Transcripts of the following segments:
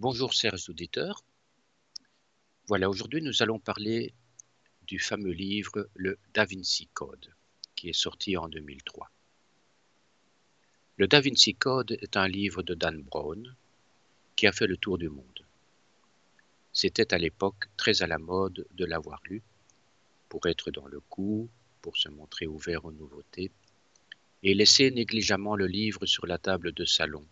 Bonjour chers auditeurs. Voilà, aujourd'hui nous allons parler du fameux livre Le Da Vinci Code, qui est sorti en 2003. Le Da Vinci Code est un livre de Dan Brown qui a fait le tour du monde. C'était à l'époque très à la mode de l'avoir lu, pour être dans le coup, pour se montrer ouvert aux nouveautés, et laisser négligemment le livre sur la table de salon,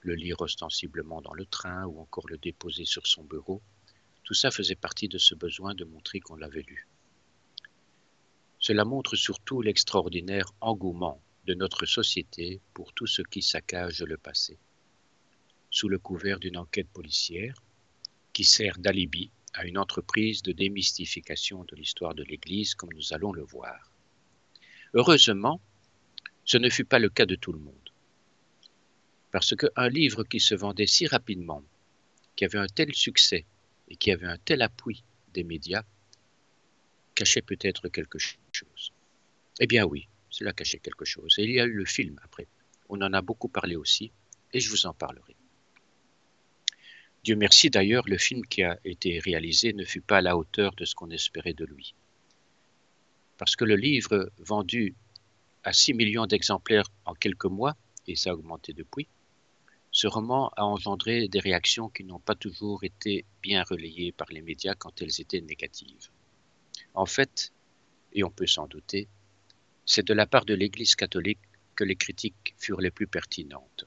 le lire ostensiblement dans le train ou encore le déposer sur son bureau, tout ça faisait partie de ce besoin de montrer qu'on l'avait lu. Cela montre surtout l'extraordinaire engouement de notre société pour tout ce qui saccage le passé. Sous le couvert d'une enquête policière, qui sert d'alibi à une entreprise de démystification de l'histoire de l'Église, comme nous allons le voir. Heureusement, ce ne fut pas le cas de tout le monde. Parce qu'un livre qui se vendait si rapidement, qui avait un tel succès et qui avait un tel appui des médias, cachait peut-être quelque chose. Eh bien oui, cela cachait quelque chose. Et il y a eu le film après. On en a beaucoup parlé aussi, et je vous en parlerai. Dieu merci d'ailleurs, le film qui a été réalisé ne fut pas à la hauteur de ce qu'on espérait de lui. Parce que le livre vendu à 6 millions d'exemplaires en quelques mois, et ça a augmenté depuis, ce roman a engendré des réactions qui n'ont pas toujours été bien relayées par les médias quand elles étaient négatives. En fait, et on peut s'en douter, c'est de la part de l'Église catholique que les critiques furent les plus pertinentes.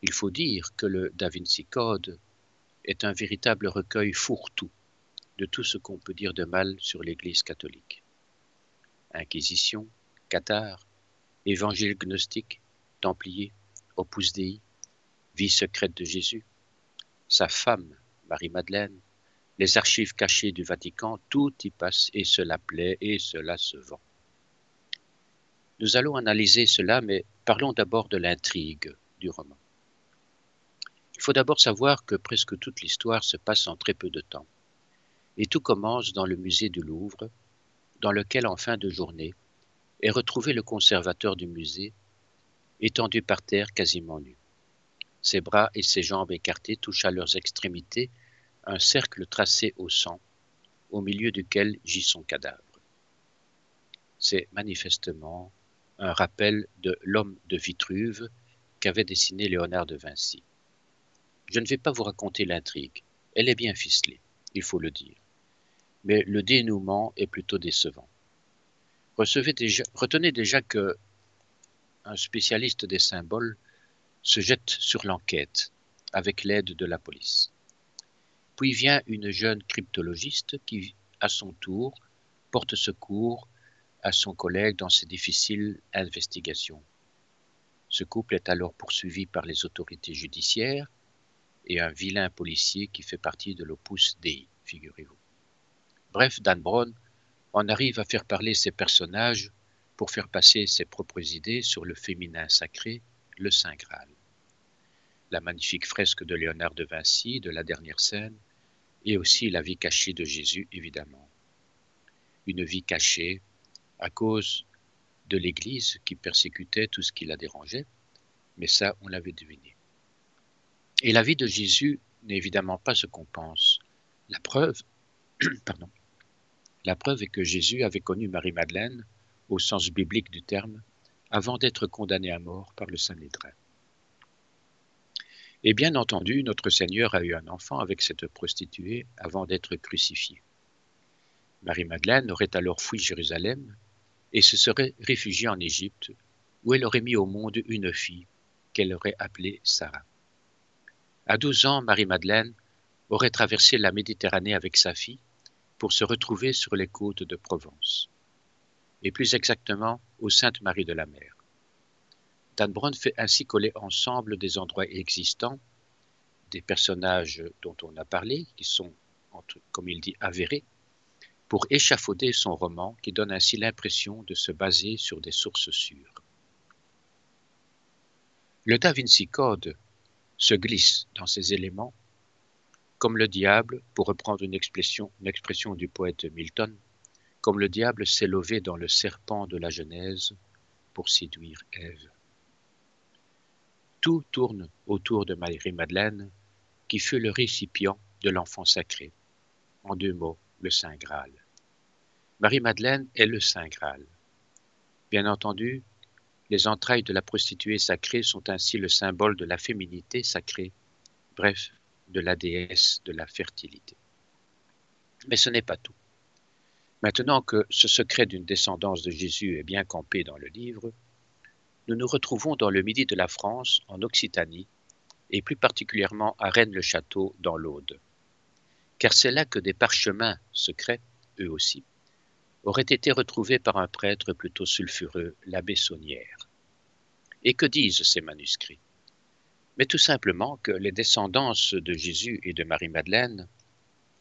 Il faut dire que le Da Vinci Code est un véritable recueil fourre-tout de tout ce qu'on peut dire de mal sur l'Église catholique. Inquisition, cathare, évangile gnostique, templier, opus Dei, vie secrète de Jésus, sa femme, Marie-Madeleine, les archives cachées du Vatican, tout y passe et cela plaît et cela se vend. Nous allons analyser cela, mais parlons d'abord de l'intrigue du roman. Il faut d'abord savoir que presque toute l'histoire se passe en très peu de temps. Et tout commence dans le musée du Louvre, dans lequel en fin de journée est retrouvé le conservateur du musée, étendu par terre quasiment nu. Ses bras et ses jambes écartés touchent à leurs extrémités un cercle tracé au sang, au milieu duquel gît son cadavre. C'est manifestement un rappel de l'homme de Vitruve qu'avait dessiné Léonard de Vinci. Je ne vais pas vous raconter l'intrigue, elle est bien ficelée, il faut le dire mais le dénouement est plutôt décevant. retenez déjà que un spécialiste des symboles se jette sur l'enquête avec l'aide de la police. Puis vient une jeune cryptologiste qui, à son tour, porte secours à son collègue dans ses difficiles investigations. Ce couple est alors poursuivi par les autorités judiciaires et un vilain policier qui fait partie de l'Opus Dei, figurez-vous. Bref, Dan Brown en arrive à faire parler ses personnages pour faire passer ses propres idées sur le féminin sacré, le Saint Graal. La magnifique fresque de Léonard de Vinci de la dernière scène, et aussi la vie cachée de Jésus, évidemment. Une vie cachée à cause de l'Église qui persécutait tout ce qui la dérangeait, mais ça, on l'avait deviné. Et la vie de Jésus n'est évidemment pas ce qu'on pense. La preuve, pardon, la preuve est que Jésus avait connu Marie-Madeleine, au sens biblique du terme, avant d'être condamné à mort par le Saint-Nédrin. Et bien entendu, notre Seigneur a eu un enfant avec cette prostituée avant d'être crucifié. Marie-Madeleine aurait alors fui Jérusalem et se serait réfugiée en Égypte, où elle aurait mis au monde une fille qu'elle aurait appelée Sarah. À douze ans, Marie-Madeleine aurait traversé la Méditerranée avec sa fille pour se retrouver sur les côtes de Provence, et plus exactement aux Saintes-Maries de la Mer. Dan Brown fait ainsi coller ensemble des endroits existants, des personnages dont on a parlé, qui sont, comme il dit, avérés, pour échafauder son roman qui donne ainsi l'impression de se baser sur des sources sûres. Le Da Vinci Code se glisse dans ces éléments comme le diable, pour reprendre une expression du poète Milton, comme le diable s'est levé dans le serpent de la Genèse pour séduire Ève. Tout tourne autour de Marie-Madeleine, qui fut le récipient de l'enfant sacré. En deux mots, le Saint Graal. Marie-Madeleine est le Saint Graal. Bien entendu, les entrailles de la prostituée sacrée sont ainsi le symbole de la féminité sacrée, bref, de la déesse de la fertilité. Mais ce n'est pas tout. Maintenant que ce secret d'une descendance de Jésus est bien campé dans le livre, nous nous retrouvons dans le midi de la France, en Occitanie, et plus particulièrement à Rennes-le-Château, dans l'Aude. Car c'est là que des parchemins secrets, eux aussi, auraient été retrouvés par un prêtre plutôt sulfureux, l'abbé Saunière. Et que disent ces manuscrits? Mais tout simplement que les descendances de Jésus et de Marie-Madeleine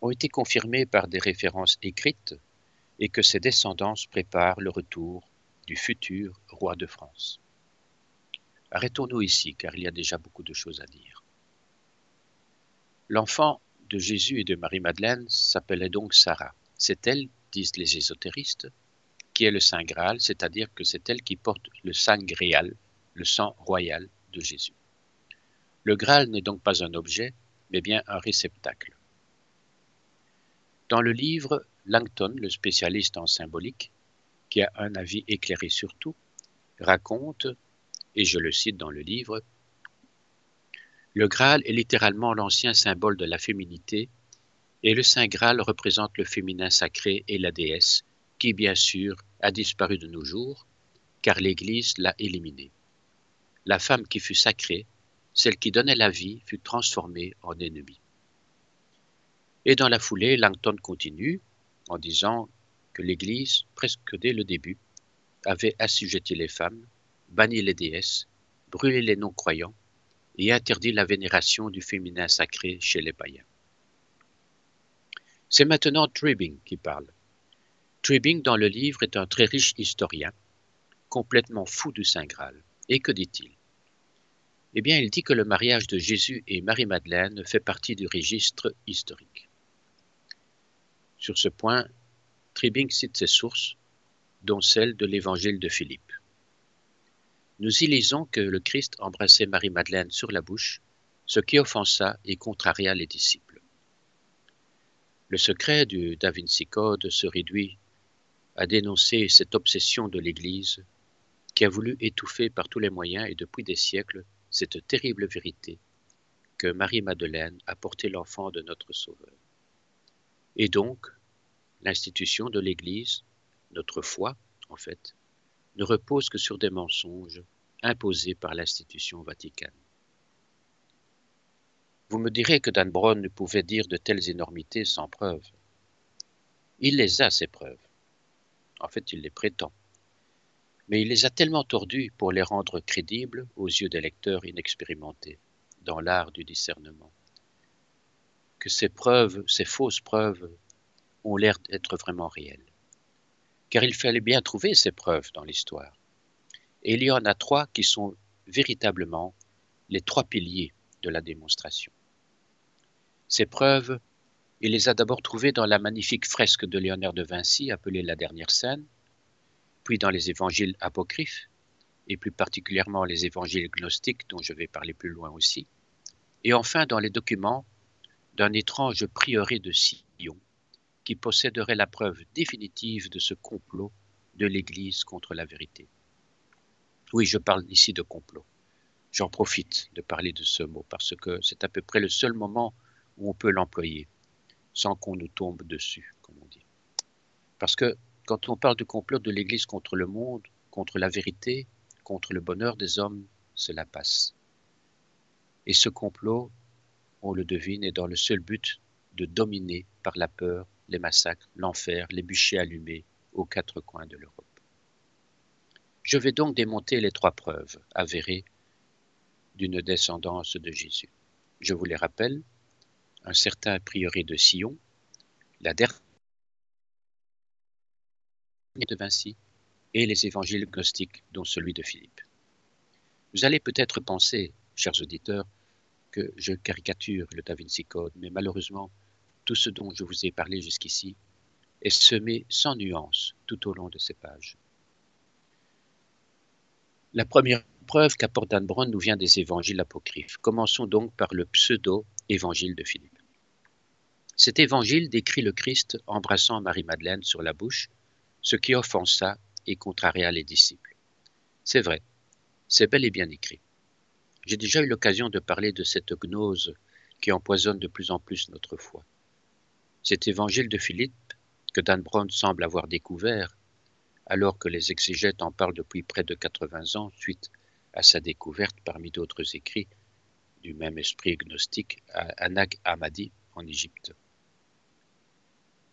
ont été confirmées par des références écrites et que ces descendances préparent le retour du futur roi de France. Arrêtons-nous ici, car il y a déjà beaucoup de choses à dire. L'enfant de Jésus et de Marie-Madeleine s'appelait donc Sarah. C'est elle, disent les ésotéristes, qui est le Saint Graal, c'est-à-dire que c'est elle qui porte le Saint Gréal, le sang royal de Jésus. Le Graal n'est donc pas un objet, mais bien un réceptacle. Dans le livre, Langton, le spécialiste en symbolique, qui a un avis éclairé sur tout, raconte et je le cite dans le livre, Le Graal est littéralement l'ancien symbole de la féminité, et le Saint Graal représente le féminin sacré et la déesse, qui bien sûr a disparu de nos jours, car l'Église l'a éliminé. La femme qui fut sacrée, celle qui donnait la vie, fut transformée en ennemie. Et dans la foulée, Langton continue en disant que l'Église, presque dès le début, avait assujetti les femmes bannit les déesses, brûlé les non-croyants et interdit la vénération du féminin sacré chez les païens. C'est maintenant Tribbing qui parle. Tribbing, dans le livre, est un très riche historien, complètement fou du Saint Graal. Et que dit-il? Eh bien, il dit que le mariage de Jésus et Marie-Madeleine fait partie du registre historique. Sur ce point, Tribbing cite ses sources, dont celle de l'évangile de Philippe nous y lisons que le Christ embrassait Marie-Madeleine sur la bouche, ce qui offensa et contraria les disciples. Le secret du Da Vinci Code se réduit à dénoncer cette obsession de l'Église qui a voulu étouffer par tous les moyens et depuis des siècles cette terrible vérité que Marie-Madeleine a porté l'enfant de notre Sauveur. Et donc, l'institution de l'Église, notre foi en fait, ne repose que sur des mensonges imposés par l'institution vaticane. Vous me direz que Dan Brown ne pouvait dire de telles énormités sans preuve. Il les a, ces preuves. En fait, il les prétend. Mais il les a tellement tordues pour les rendre crédibles aux yeux des lecteurs inexpérimentés dans l'art du discernement, que ces preuves, ces fausses preuves, ont l'air d'être vraiment réelles car il fallait bien trouver ces preuves dans l'histoire. Et il y en a trois qui sont véritablement les trois piliers de la démonstration. Ces preuves, il les a d'abord trouvées dans la magnifique fresque de Léonard de Vinci appelée la dernière scène, puis dans les évangiles apocryphes, et plus particulièrement les évangiles gnostiques dont je vais parler plus loin aussi, et enfin dans les documents d'un étrange prieuré de Sion, qui posséderait la preuve définitive de ce complot de l'Église contre la vérité. Oui, je parle ici de complot. J'en profite de parler de ce mot parce que c'est à peu près le seul moment où on peut l'employer sans qu'on nous tombe dessus, comme on dit. Parce que quand on parle de complot de l'Église contre le monde, contre la vérité, contre le bonheur des hommes, cela passe. Et ce complot, on le devine, est dans le seul but de dominer par la peur les massacres, l'enfer, les bûchers allumés aux quatre coins de l'Europe. Je vais donc démonter les trois preuves avérées d'une descendance de Jésus. Je vous les rappelle, un certain prieuré de Sion, la dernière de Vinci et les évangiles gnostiques, dont celui de Philippe. Vous allez peut-être penser, chers auditeurs, que je caricature le Da Code, mais malheureusement, tout ce dont je vous ai parlé jusqu'ici est semé sans nuance tout au long de ces pages. La première preuve qu'apporte Dan Brown nous vient des évangiles apocryphes. Commençons donc par le pseudo-évangile de Philippe. Cet évangile décrit le Christ embrassant Marie-Madeleine sur la bouche, ce qui offensa et contraria les disciples. C'est vrai, c'est bel et bien écrit. J'ai déjà eu l'occasion de parler de cette gnose qui empoisonne de plus en plus notre foi. Cet évangile de Philippe, que Dan Brown semble avoir découvert, alors que les exégètes en parlent depuis près de 80 ans suite à sa découverte parmi d'autres écrits du même esprit gnostique à Anak Hamadi en Égypte.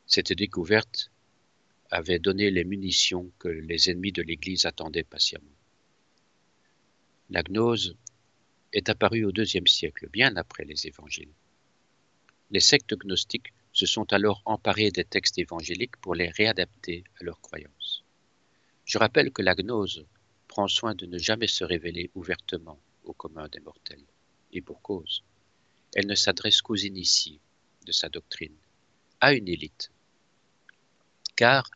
Cette découverte avait donné les munitions que les ennemis de l'Église attendaient patiemment. La gnose est apparue au deuxième siècle, bien après les évangiles. Les sectes gnostiques se sont alors emparés des textes évangéliques pour les réadapter à leurs croyances. Je rappelle que la gnose prend soin de ne jamais se révéler ouvertement au commun des mortels, et pour cause. Elle ne s'adresse qu'aux initiés de sa doctrine, à une élite. Car,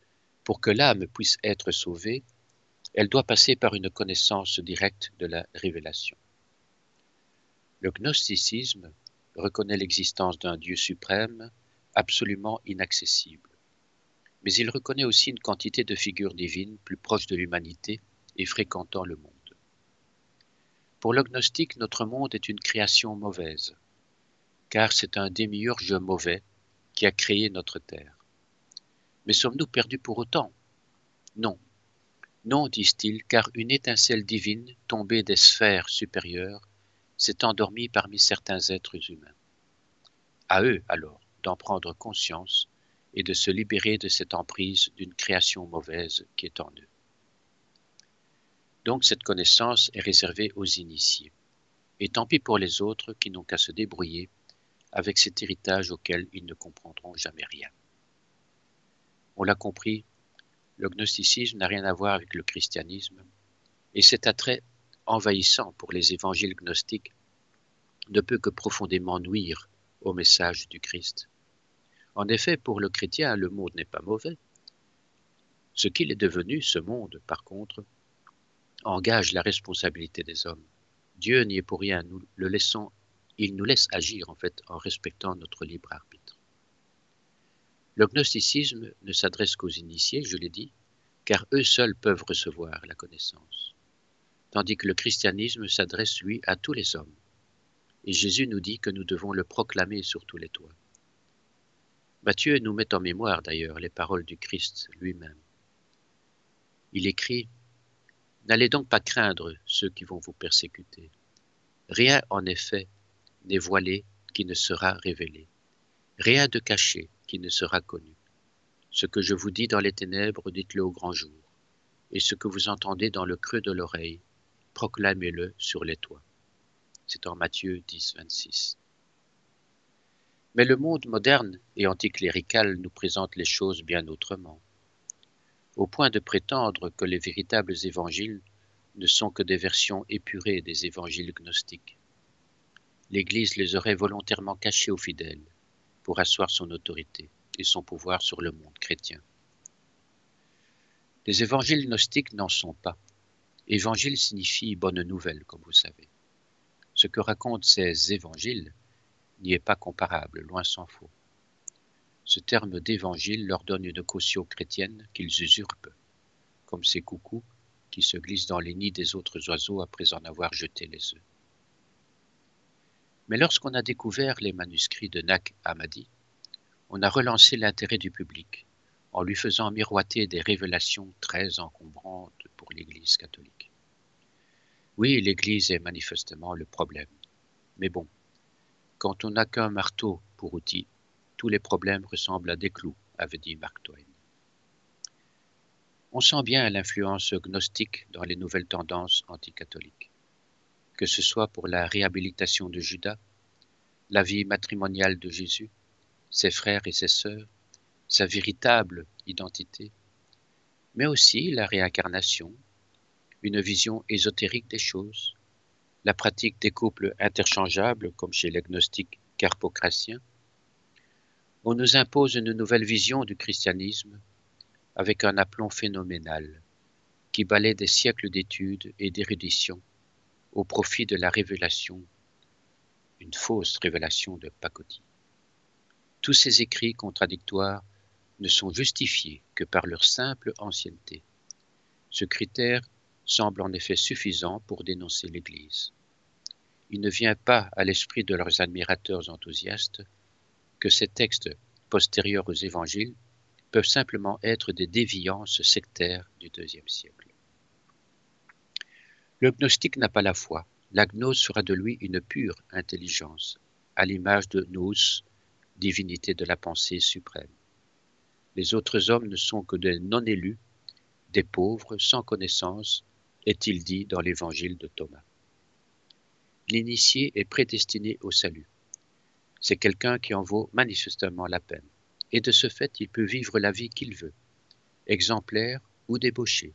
pour que l'âme puisse être sauvée, elle doit passer par une connaissance directe de la révélation. Le gnosticisme reconnaît l'existence d'un Dieu suprême absolument inaccessible. Mais il reconnaît aussi une quantité de figures divines plus proches de l'humanité et fréquentant le monde. Pour l'agnostique, notre monde est une création mauvaise, car c'est un démiurge mauvais qui a créé notre terre. Mais sommes-nous perdus pour autant? Non. Non, disent-ils, car une étincelle divine tombée des sphères supérieures s'est endormie parmi certains êtres humains. À eux, alors, d'en prendre conscience et de se libérer de cette emprise d'une création mauvaise qui est en eux. Donc cette connaissance est réservée aux initiés. Et tant pis pour les autres qui n'ont qu'à se débrouiller avec cet héritage auquel ils ne comprendront jamais rien. On l'a compris, le gnosticisme n'a rien à voir avec le christianisme, et cet attrait envahissant pour les évangiles gnostiques ne peut que profondément nuire au message du Christ. En effet, pour le chrétien, le monde n'est pas mauvais. Ce qu'il est devenu, ce monde, par contre, engage la responsabilité des hommes. Dieu n'y est pour rien, nous le laissons, il nous laisse agir en fait en respectant notre libre arbitre. Le gnosticisme ne s'adresse qu'aux initiés, je l'ai dit, car eux seuls peuvent recevoir la connaissance, tandis que le christianisme s'adresse, lui, à tous les hommes, et Jésus nous dit que nous devons le proclamer sur tous les toits. Matthieu nous met en mémoire d'ailleurs les paroles du Christ lui-même. Il écrit N'allez donc pas craindre ceux qui vont vous persécuter. Rien en effet n'est voilé qui ne sera révélé, rien de caché qui ne sera connu. Ce que je vous dis dans les ténèbres, dites-le au grand jour, et ce que vous entendez dans le creux de l'oreille, proclamez-le sur les toits. C'est en Matthieu 10, 26. Mais le monde moderne et anticlérical nous présente les choses bien autrement, au point de prétendre que les véritables évangiles ne sont que des versions épurées des évangiles gnostiques. L'Église les aurait volontairement cachés aux fidèles pour asseoir son autorité et son pouvoir sur le monde chrétien. Les évangiles gnostiques n'en sont pas. Évangile signifie bonne nouvelle, comme vous savez. Ce que racontent ces évangiles n'y est pas comparable, loin s'en faut. Ce terme d'évangile leur donne une caution chrétienne qu'ils usurpent, comme ces coucous qui se glissent dans les nids des autres oiseaux après en avoir jeté les œufs. Mais lorsqu'on a découvert les manuscrits de Nag Hammadi, on a relancé l'intérêt du public en lui faisant miroiter des révélations très encombrantes pour l'Église catholique. Oui, l'Église est manifestement le problème. Mais bon, quand on n'a qu'un marteau pour outil, tous les problèmes ressemblent à des clous, avait dit Mark Twain. On sent bien l'influence gnostique dans les nouvelles tendances anticatholiques, que ce soit pour la réhabilitation de Judas, la vie matrimoniale de Jésus, ses frères et ses sœurs, sa véritable identité, mais aussi la réincarnation, une vision ésotérique des choses, la pratique des couples interchangeables comme chez les gnostiques carpocratiens. On nous impose une nouvelle vision du christianisme avec un aplomb phénoménal qui balaie des siècles d'études et d'érudition au profit de la révélation, une fausse révélation de pacotille. Tous ces écrits contradictoires ne sont justifiés que par leur simple ancienneté. Ce critère semble en effet suffisant pour dénoncer l'Église. Il ne vient pas à l'esprit de leurs admirateurs enthousiastes que ces textes postérieurs aux évangiles peuvent simplement être des déviances sectaires du deuxième siècle. Le gnostique n'a pas la foi. La gnose sera de lui une pure intelligence, à l'image de nous, divinité de la pensée suprême. Les autres hommes ne sont que des non-élus, des pauvres, sans connaissance, est-il dit dans l'évangile de Thomas. L'initié est prédestiné au salut. C'est quelqu'un qui en vaut manifestement la peine, et de ce fait il peut vivre la vie qu'il veut, exemplaire ou débauché,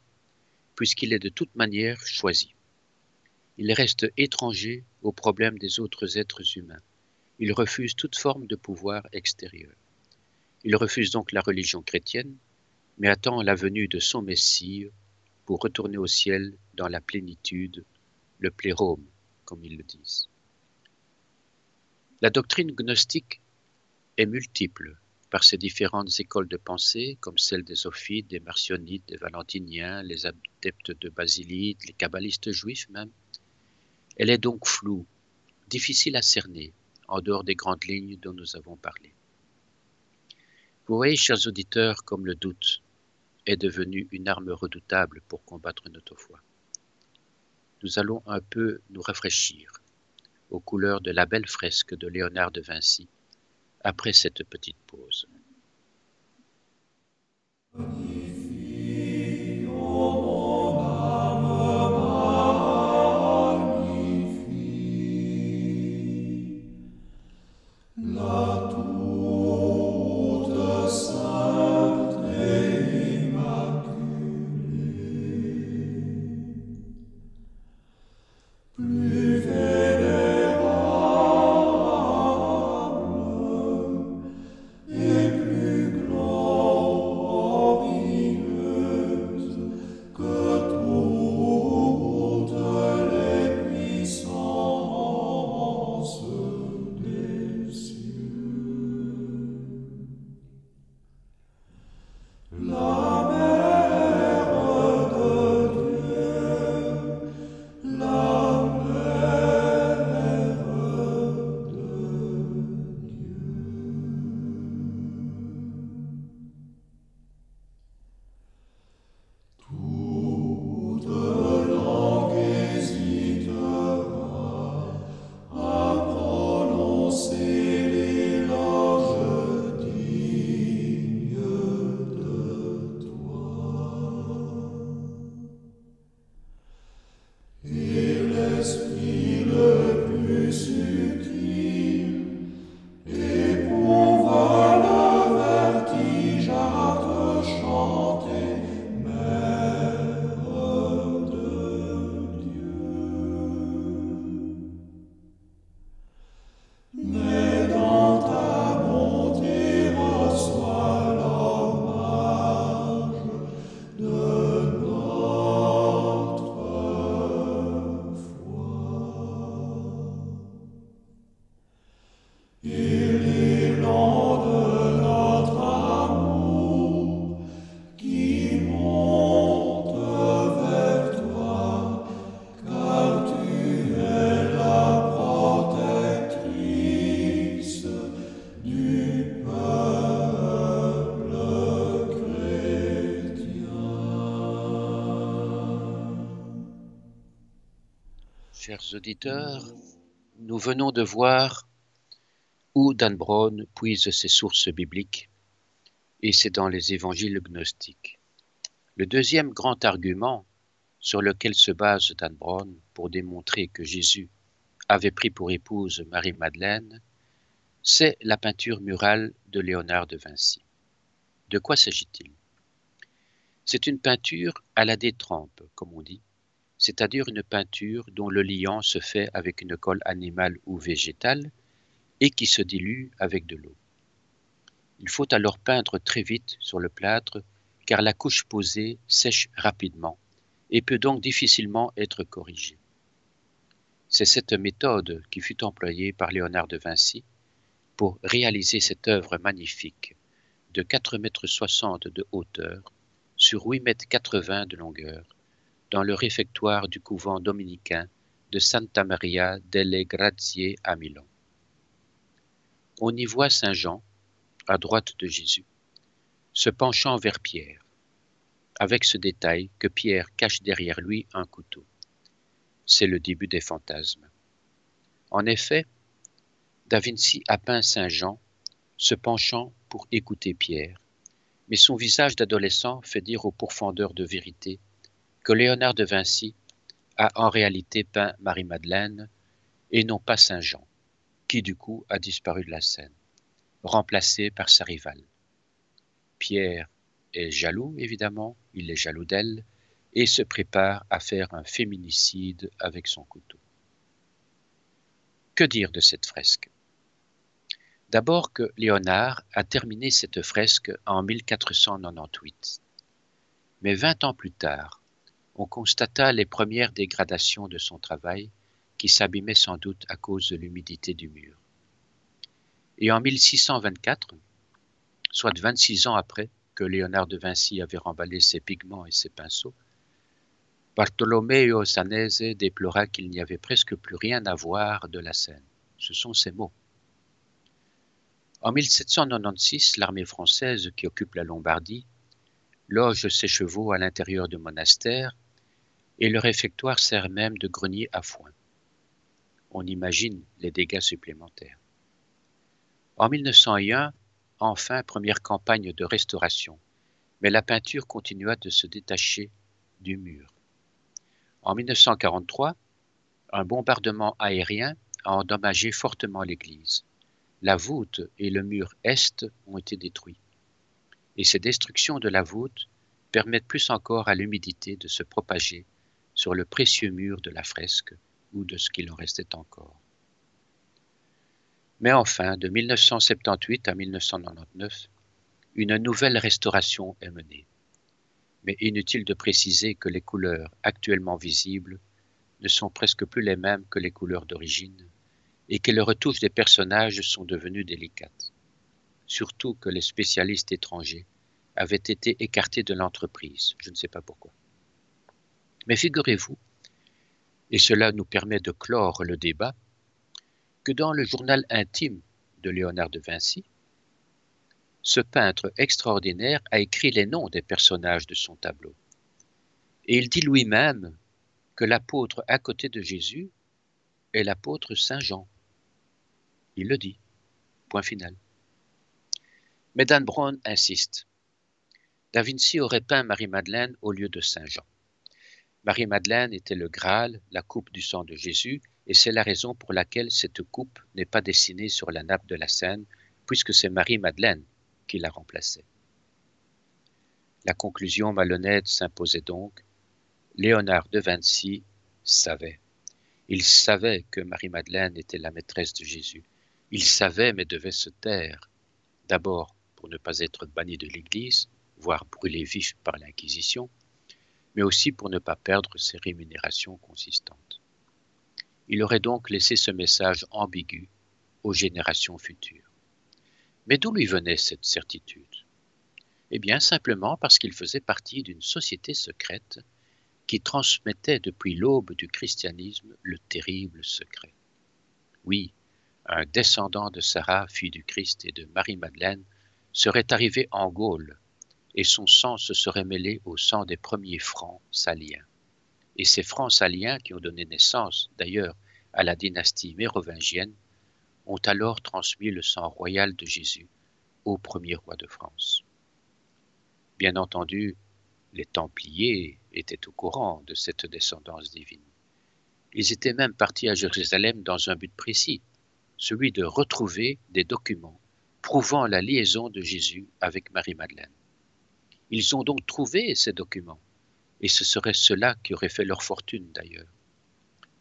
puisqu'il est de toute manière choisi. Il reste étranger aux problèmes des autres êtres humains. Il refuse toute forme de pouvoir extérieur. Il refuse donc la religion chrétienne, mais attend la venue de son Messie pour retourner au ciel dans la plénitude, le plérome, comme ils le disent. La doctrine gnostique est multiple par ses différentes écoles de pensée, comme celle des Ophites, des Marcionites, des Valentiniens, les adeptes de Basilite, les kabbalistes juifs même. Elle est donc floue, difficile à cerner, en dehors des grandes lignes dont nous avons parlé. Vous voyez, chers auditeurs, comme le doute est devenu une arme redoutable pour combattre notre foi. Nous allons un peu nous rafraîchir aux couleurs de la belle fresque de Léonard de Vinci après cette petite pause. Esprit le plus sûr. Chers auditeurs, nous venons de voir où Dan Brown puise ses sources bibliques, et c'est dans les évangiles gnostiques. Le deuxième grand argument sur lequel se base Dan Brown pour démontrer que Jésus avait pris pour épouse Marie-Madeleine, c'est la peinture murale de Léonard de Vinci. De quoi s'agit-il? C'est une peinture à la détrempe, comme on dit, c'est-à-dire une peinture dont le liant se fait avec une colle animale ou végétale et qui se dilue avec de l'eau. Il faut alors peindre très vite sur le plâtre car la couche posée sèche rapidement et peut donc difficilement être corrigée. C'est cette méthode qui fut employée par Léonard de Vinci pour réaliser cette œuvre magnifique de 4,60 mètres de hauteur sur 8,80 mètres de longueur dans le réfectoire du couvent dominicain de Santa Maria delle Grazie à Milan. On y voit Saint Jean, à droite de Jésus, se penchant vers Pierre, avec ce détail que Pierre cache derrière lui un couteau. C'est le début des fantasmes. En effet, Da Vinci a peint Saint Jean se penchant pour écouter Pierre, mais son visage d'adolescent fait dire au pourfendeur de vérité que Léonard de Vinci a en réalité peint Marie-Madeleine et non pas Saint Jean, qui du coup a disparu de la scène, remplacé par sa rivale. Pierre est jaloux, évidemment, il est jaloux d'elle, et se prépare à faire un féminicide avec son couteau. Que dire de cette fresque? D'abord que Léonard a terminé cette fresque en 1498. Mais vingt ans plus tard, on constata les premières dégradations de son travail qui s'abîmait sans doute à cause de l'humidité du mur. Et en 1624, soit 26 ans après que Léonard de Vinci avait remballé ses pigments et ses pinceaux, Bartolomeo Sanese déplora qu'il n'y avait presque plus rien à voir de la scène. Ce sont ses mots. En 1796, l'armée française qui occupe la Lombardie loge ses chevaux à l'intérieur du monastère et le réfectoire sert même de grenier à foin. On imagine les dégâts supplémentaires. En 1901, enfin, première campagne de restauration, mais la peinture continua de se détacher du mur. En 1943, un bombardement aérien a endommagé fortement l'église. La voûte et le mur est ont été détruits. Et ces destructions de la voûte permettent plus encore à l'humidité de se propager sur le précieux mur de la fresque ou de ce qu'il en restait encore. Mais enfin, de 1978 à 1999, une nouvelle restauration est menée. Mais inutile de préciser que les couleurs actuellement visibles ne sont presque plus les mêmes que les couleurs d'origine et que les retouches des personnages sont devenues délicates. Surtout que les spécialistes étrangers avaient été écartés de l'entreprise, je ne sais pas pourquoi. Mais figurez-vous, et cela nous permet de clore le débat, que dans le journal intime de Léonard de Vinci, ce peintre extraordinaire a écrit les noms des personnages de son tableau. Et il dit lui-même que l'apôtre à côté de Jésus est l'apôtre Saint Jean. Il le dit. Point final. Mais Dan Brown insiste. Da Vinci aurait peint Marie-Madeleine au lieu de Saint Jean. Marie-Madeleine était le Graal, la coupe du sang de Jésus, et c'est la raison pour laquelle cette coupe n'est pas dessinée sur la nappe de la Seine, puisque c'est Marie-Madeleine qui la remplaçait. La conclusion malhonnête s'imposait donc. Léonard de Vinci savait. Il savait que Marie-Madeleine était la maîtresse de Jésus. Il savait mais devait se taire. D'abord pour ne pas être banni de l'Église, voire brûlé vif par l'Inquisition, mais aussi pour ne pas perdre ses rémunérations consistantes. Il aurait donc laissé ce message ambigu aux générations futures. Mais d'où lui venait cette certitude? Eh bien simplement parce qu'il faisait partie d'une société secrète qui transmettait depuis l'aube du christianisme le terrible secret. Oui, un descendant de Sarah, fille du Christ, et de Marie-Madeleine, serait arrivé en Gaule et son sang se serait mêlé au sang des premiers francs saliens. Et ces francs saliens, qui ont donné naissance d'ailleurs à la dynastie mérovingienne, ont alors transmis le sang royal de Jésus au premier roi de France. Bien entendu, les Templiers étaient au courant de cette descendance divine. Ils étaient même partis à Jérusalem dans un but précis, celui de retrouver des documents prouvant la liaison de Jésus avec Marie-Madeleine. Ils ont donc trouvé ces documents, et ce serait cela qui aurait fait leur fortune d'ailleurs,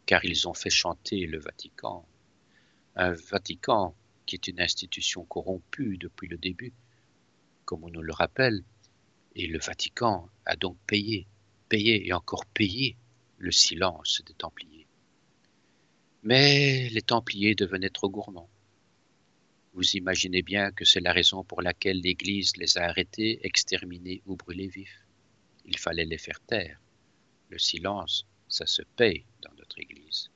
car ils ont fait chanter le Vatican, un Vatican qui est une institution corrompue depuis le début, comme on nous le rappelle, et le Vatican a donc payé, payé et encore payé le silence des Templiers. Mais les Templiers devenaient trop gourmands. Vous imaginez bien que c'est la raison pour laquelle l'Église les a arrêtés, exterminés ou brûlés vifs. Il fallait les faire taire. Le silence, ça se paye dans notre Église.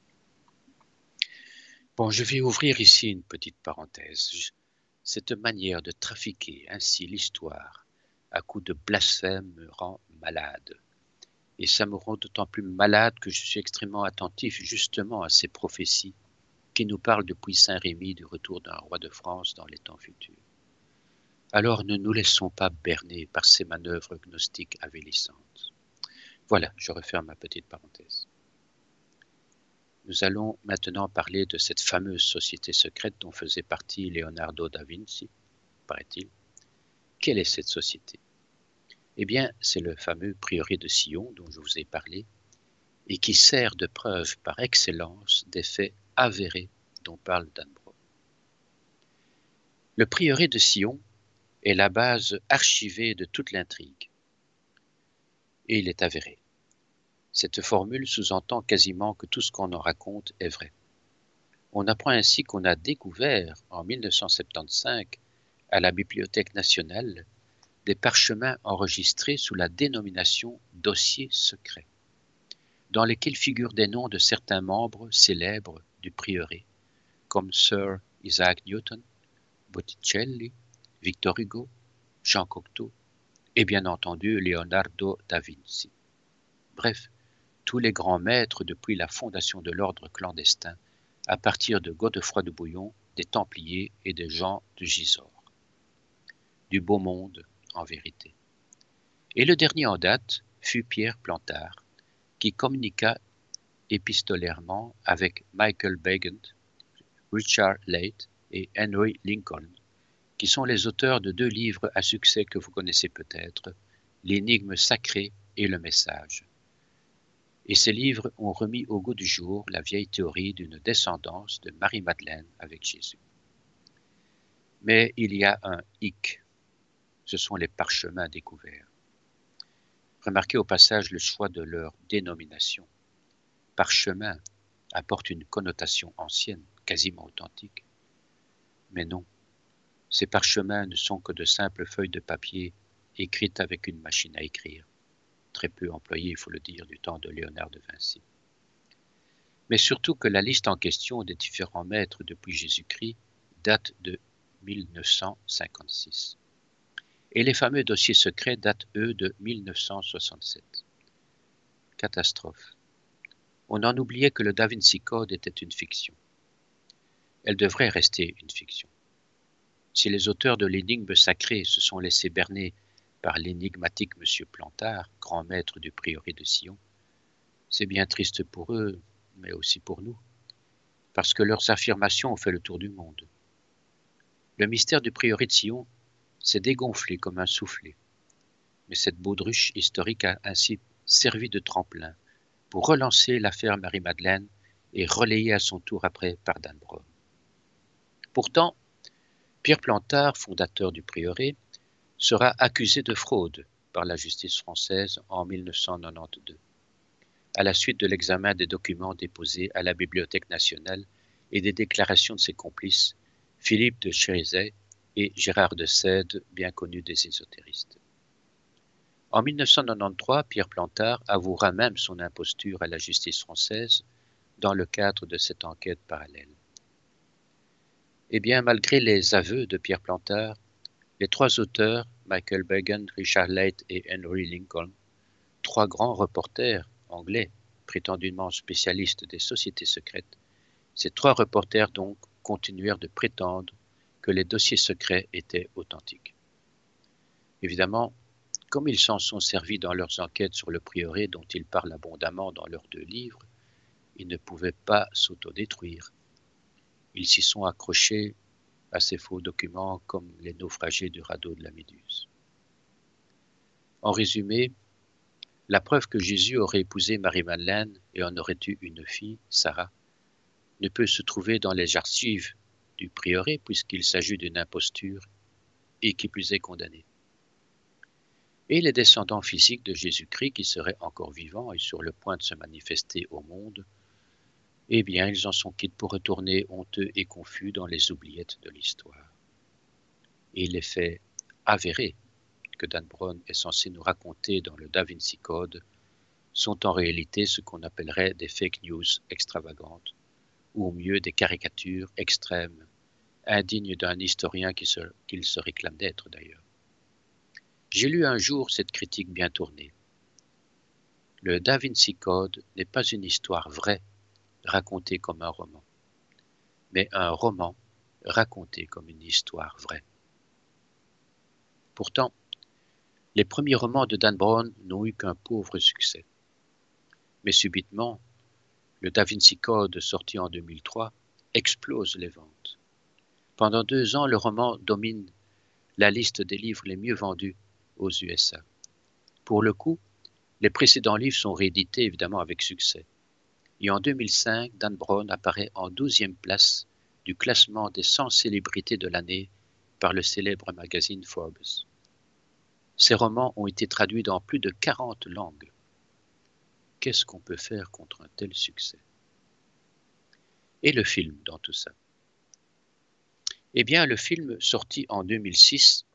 Bon, je vais ouvrir ici une petite parenthèse. Cette manière de trafiquer ainsi l'histoire à coups de blasphème me rend malade. Et ça me rend d'autant plus malade que je suis extrêmement attentif justement à ces prophéties qui nous parlent depuis Saint Rémy du retour d'un roi de France dans les temps futurs. Alors ne nous laissons pas berner par ces manœuvres gnostiques avélissantes. Voilà, je referme ma petite parenthèse. Nous allons maintenant parler de cette fameuse société secrète dont faisait partie Leonardo da Vinci, paraît-il. Quelle est cette société? Eh bien, c'est le fameux prieuré de Sion dont je vous ai parlé et qui sert de preuve par excellence des faits avérés dont parle Le prieuré de Sion est la base archivée de toute l'intrigue. Et il est avéré. Cette formule sous-entend quasiment que tout ce qu'on en raconte est vrai. On apprend ainsi qu'on a découvert en 1975 à la Bibliothèque nationale des parchemins enregistrés sous la dénomination dossiers secrets, dans lesquels figurent des noms de certains membres célèbres du prieuré, comme Sir Isaac Newton, Botticelli, Victor Hugo, Jean Cocteau et bien entendu Leonardo da Vinci. Bref, tous les grands maîtres depuis la fondation de l'ordre clandestin, à partir de Godefroy de Bouillon, des Templiers et des Jean de Gisors. Du beau monde, en vérité. Et le dernier en date fut Pierre Plantard, qui communiqua épistolairement avec Michael Begant, Richard Leight et Henry Lincoln, qui sont les auteurs de deux livres à succès que vous connaissez peut-être, L'énigme sacrée et le message et ces livres ont remis au goût du jour la vieille théorie d'une descendance de Marie-Madeleine avec Jésus. Mais il y a un hic, ce sont les parchemins découverts. Remarquez au passage le choix de leur dénomination. Parchemin apporte une connotation ancienne, quasiment authentique. Mais non, ces parchemins ne sont que de simples feuilles de papier écrites avec une machine à écrire très peu employé, il faut le dire, du temps de Léonard de Vinci. Mais surtout que la liste en question des différents maîtres depuis Jésus-Christ date de 1956. Et les fameux dossiers secrets datent, eux, de 1967. Catastrophe. On en oubliait que le Da Vinci Code était une fiction. Elle devrait rester une fiction. Si les auteurs de l'énigme sacrée se sont laissés berner par l'énigmatique M. Plantard, grand maître du prieuré de Sion. C'est bien triste pour eux, mais aussi pour nous, parce que leurs affirmations ont fait le tour du monde. Le mystère du prieuré de Sion s'est dégonflé comme un soufflet, mais cette baudruche historique a ainsi servi de tremplin pour relancer l'affaire Marie-Madeleine et relayer à son tour après par Dan Pourtant, Pierre Plantard, fondateur du prieuré, sera accusé de fraude par la justice française en 1992, à la suite de l'examen des documents déposés à la Bibliothèque nationale et des déclarations de ses complices, Philippe de Chérizet et Gérard de Sède, bien connus des ésotéristes. En 1993, Pierre Plantard avouera même son imposture à la justice française dans le cadre de cette enquête parallèle. Eh bien, malgré les aveux de Pierre Plantard, les trois auteurs, Michael Begand, Richard Leight et Henry Lincoln, trois grands reporters anglais, prétendument spécialistes des sociétés secrètes, ces trois reporters donc continuèrent de prétendre que les dossiers secrets étaient authentiques. Évidemment, comme ils s'en sont servis dans leurs enquêtes sur le prieuré dont ils parlent abondamment dans leurs deux livres, ils ne pouvaient pas s'autodétruire. Ils s'y sont accrochés à ces faux documents comme les naufragés du radeau de la Méduse. En résumé, la preuve que Jésus aurait épousé Marie-Madeleine et en aurait eu une fille, Sarah, ne peut se trouver dans les archives du prieuré puisqu'il s'agit d'une imposture et qui plus est condamnée. Et les descendants physiques de Jésus-Christ qui seraient encore vivants et sur le point de se manifester au monde eh bien, ils en sont quittes pour retourner honteux et confus dans les oubliettes de l'histoire. Et les faits avérés que Dan Brown est censé nous raconter dans le Da Vinci Code sont en réalité ce qu'on appellerait des fake news extravagantes, ou au mieux des caricatures extrêmes, indignes d'un historien qu'il se, se réclame d'être d'ailleurs. J'ai lu un jour cette critique bien tournée. Le Da Vinci Code n'est pas une histoire vraie racontée comme un roman, mais un roman raconté comme une histoire vraie. Pourtant, les premiers romans de Dan Brown n'ont eu qu'un pauvre succès. Mais subitement, le Da Vinci Code, sorti en 2003, explose les ventes. Pendant deux ans, le roman domine la liste des livres les mieux vendus aux USA. Pour le coup, les précédents livres sont réédités évidemment avec succès. Et en 2005, Dan Brown apparaît en douzième place du classement des 100 célébrités de l'année par le célèbre magazine Forbes. Ces romans ont été traduits dans plus de 40 langues. Qu'est-ce qu'on peut faire contre un tel succès? Et le film dans tout ça? Eh bien, le film sorti en 2006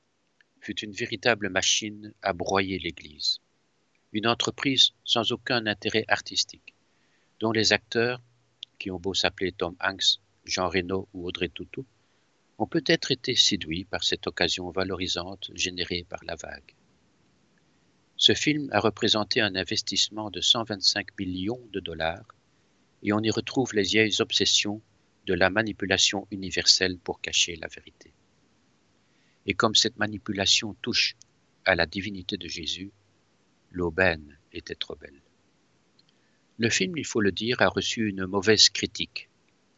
fut une véritable machine à broyer l'Église. Une entreprise sans aucun intérêt artistique, dont les acteurs, qui ont beau s'appeler Tom Hanks, Jean Reno ou Audrey Tautou, ont peut-être été séduits par cette occasion valorisante générée par la vague. Ce film a représenté un investissement de 125 millions de dollars et on y retrouve les vieilles obsessions de la manipulation universelle pour cacher la vérité. Et comme cette manipulation touche à la divinité de Jésus, l'aubaine était trop belle. Le film, il faut le dire, a reçu une mauvaise critique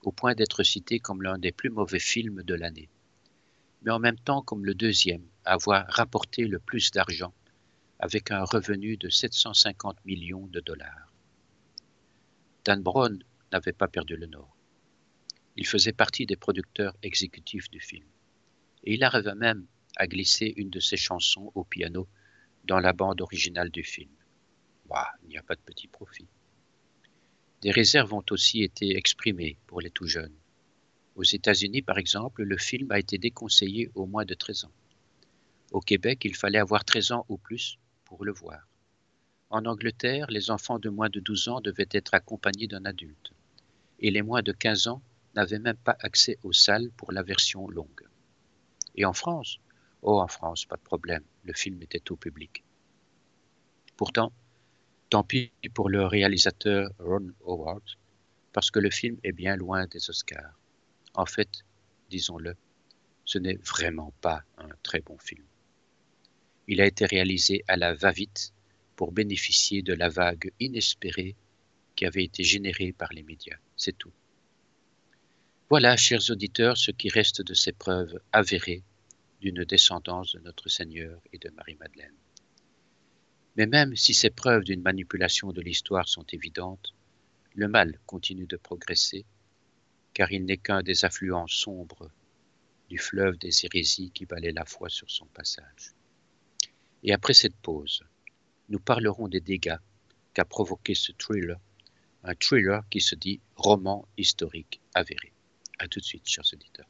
au point d'être cité comme l'un des plus mauvais films de l'année, mais en même temps comme le deuxième à avoir rapporté le plus d'argent, avec un revenu de 750 millions de dollars. Dan Brown n'avait pas perdu le nord. Il faisait partie des producteurs exécutifs du film, et il arriva même à glisser une de ses chansons au piano dans la bande originale du film. Bah, il n'y a pas de petit profit. Des réserves ont aussi été exprimées pour les tout jeunes. Aux États-Unis, par exemple, le film a été déconseillé au moins de 13 ans. Au Québec, il fallait avoir 13 ans ou plus pour le voir. En Angleterre, les enfants de moins de 12 ans devaient être accompagnés d'un adulte, et les moins de 15 ans n'avaient même pas accès aux salles pour la version longue. Et en France? Oh, en France, pas de problème, le film était au public. Pourtant, Tant pis pour le réalisateur Ron Howard, parce que le film est bien loin des Oscars. En fait, disons-le, ce n'est vraiment pas un très bon film. Il a été réalisé à la va-vite pour bénéficier de la vague inespérée qui avait été générée par les médias. C'est tout. Voilà, chers auditeurs, ce qui reste de ces preuves avérées d'une descendance de notre Seigneur et de Marie-Madeleine. Mais même si ces preuves d'une manipulation de l'histoire sont évidentes, le mal continue de progresser, car il n'est qu'un des affluents sombres du fleuve des hérésies qui balaie la foi sur son passage. Et après cette pause, nous parlerons des dégâts qu'a provoqué ce thriller, un thriller qui se dit roman historique avéré. A tout de suite, chers auditeurs.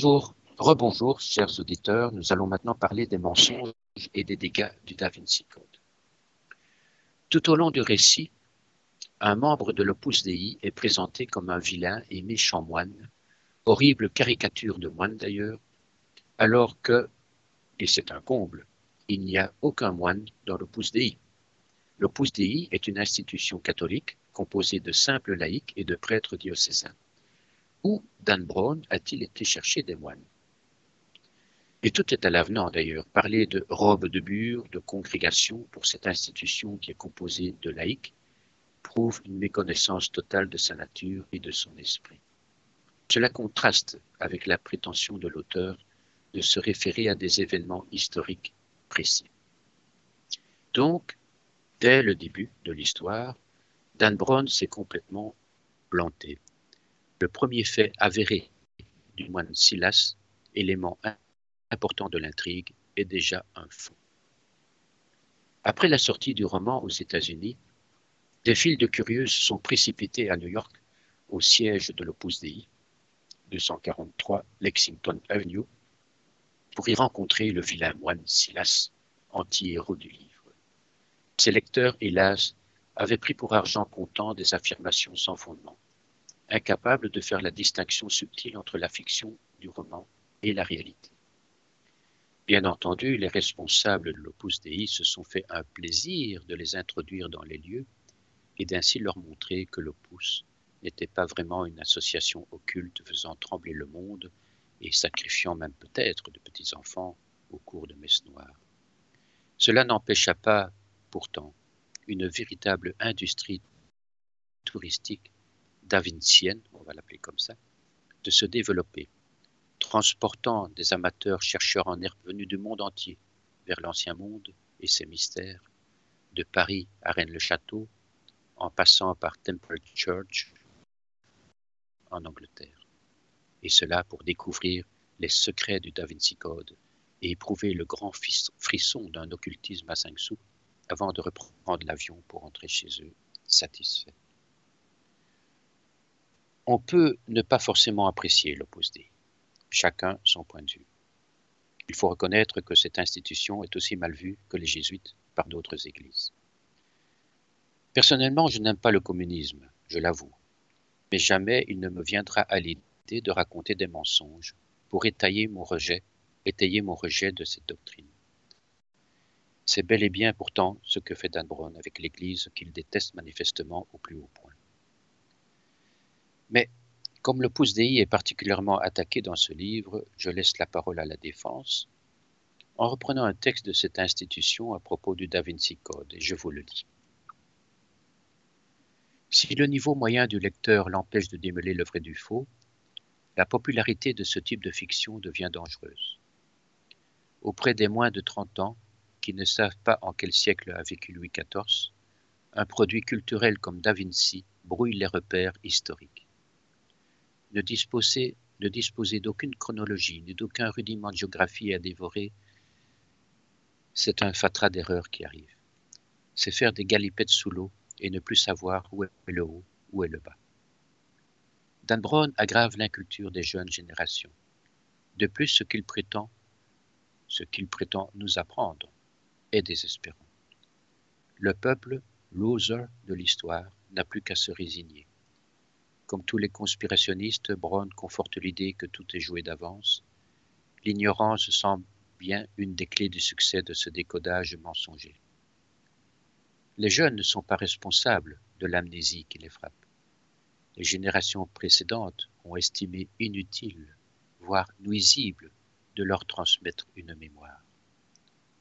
Bonjour, rebonjour, chers auditeurs. Nous allons maintenant parler des mensonges et des dégâts du Da Vinci Code. Tout au long du récit, un membre de l'Opus Dei est présenté comme un vilain et méchant moine, horrible caricature de moine d'ailleurs, alors que, et c'est un comble, il n'y a aucun moine dans l'Opus Dei. L'Opus Dei est une institution catholique composée de simples laïcs et de prêtres diocésains. Où Dan Brown a-t-il été chercher des moines? Et tout est à l'avenant d'ailleurs. Parler de robe de bure, de congrégation pour cette institution qui est composée de laïcs prouve une méconnaissance totale de sa nature et de son esprit. Cela contraste avec la prétention de l'auteur de se référer à des événements historiques précis. Donc, dès le début de l'histoire, Dan Brown s'est complètement planté. Le premier fait avéré du moine Silas, élément important de l'intrigue, est déjà un faux. Après la sortie du roman aux États-Unis, des files de curieux se sont précipités à New York, au siège de l'Opus Dei, 243 Lexington Avenue, pour y rencontrer le vilain moine Silas, anti-héros du livre. Ses lecteurs, hélas, avaient pris pour argent comptant des affirmations sans fondement, incapables de faire la distinction subtile entre la fiction du roman et la réalité. Bien entendu, les responsables de l'Opus Dei se sont fait un plaisir de les introduire dans les lieux et d'ainsi leur montrer que l'Opus n'était pas vraiment une association occulte faisant trembler le monde et sacrifiant même peut-être de petits enfants au cours de messes noires. Cela n'empêcha pas, pourtant, une véritable industrie touristique davincienne, on va l'appeler comme ça, de se développer, transportant des amateurs chercheurs en herbe venus du monde entier vers l'ancien monde et ses mystères, de Paris à Rennes-le-Château, en passant par Temple Church en Angleterre. Et cela pour découvrir les secrets du Da Vinci Code et éprouver le grand frisson d'un occultisme à cinq sous avant de reprendre l'avion pour rentrer chez eux satisfaits. On peut ne pas forcément apprécier Dei, chacun son point de vue. Il faut reconnaître que cette institution est aussi mal vue que les jésuites par d'autres églises. Personnellement, je n'aime pas le communisme, je l'avoue, mais jamais il ne me viendra à l'idée de raconter des mensonges pour étayer mon rejet, étayer mon rejet de cette doctrine. C'est bel et bien pourtant ce que fait Dan Brown avec l'Église qu'il déteste manifestement au plus haut point. Mais comme le pouce Dei est particulièrement attaqué dans ce livre, je laisse la parole à la défense en reprenant un texte de cette institution à propos du Da Vinci Code, et je vous le lis. Si le niveau moyen du lecteur l'empêche de démêler le vrai du faux, la popularité de ce type de fiction devient dangereuse. Auprès des moins de 30 ans, qui ne savent pas en quel siècle a vécu Louis XIV, un produit culturel comme Da Vinci brouille les repères historiques. Ne disposer, ne disposer d'aucune chronologie ni d'aucun rudiment de géographie à dévorer, c'est un fatras d'erreurs qui arrive. C'est faire des galipettes sous l'eau et ne plus savoir où est le haut, où est le bas. Dan Brown aggrave l'inculture des jeunes générations. De plus, ce qu'il prétend, ce qu'il prétend nous apprendre, est désespérant. Le peuple, loser de l'histoire, n'a plus qu'à se résigner. Comme tous les conspirationnistes, Brown conforte l'idée que tout est joué d'avance. L'ignorance semble bien une des clés du succès de ce décodage mensonger. Les jeunes ne sont pas responsables de l'amnésie qui les frappe. Les générations précédentes ont estimé inutile, voire nuisible, de leur transmettre une mémoire.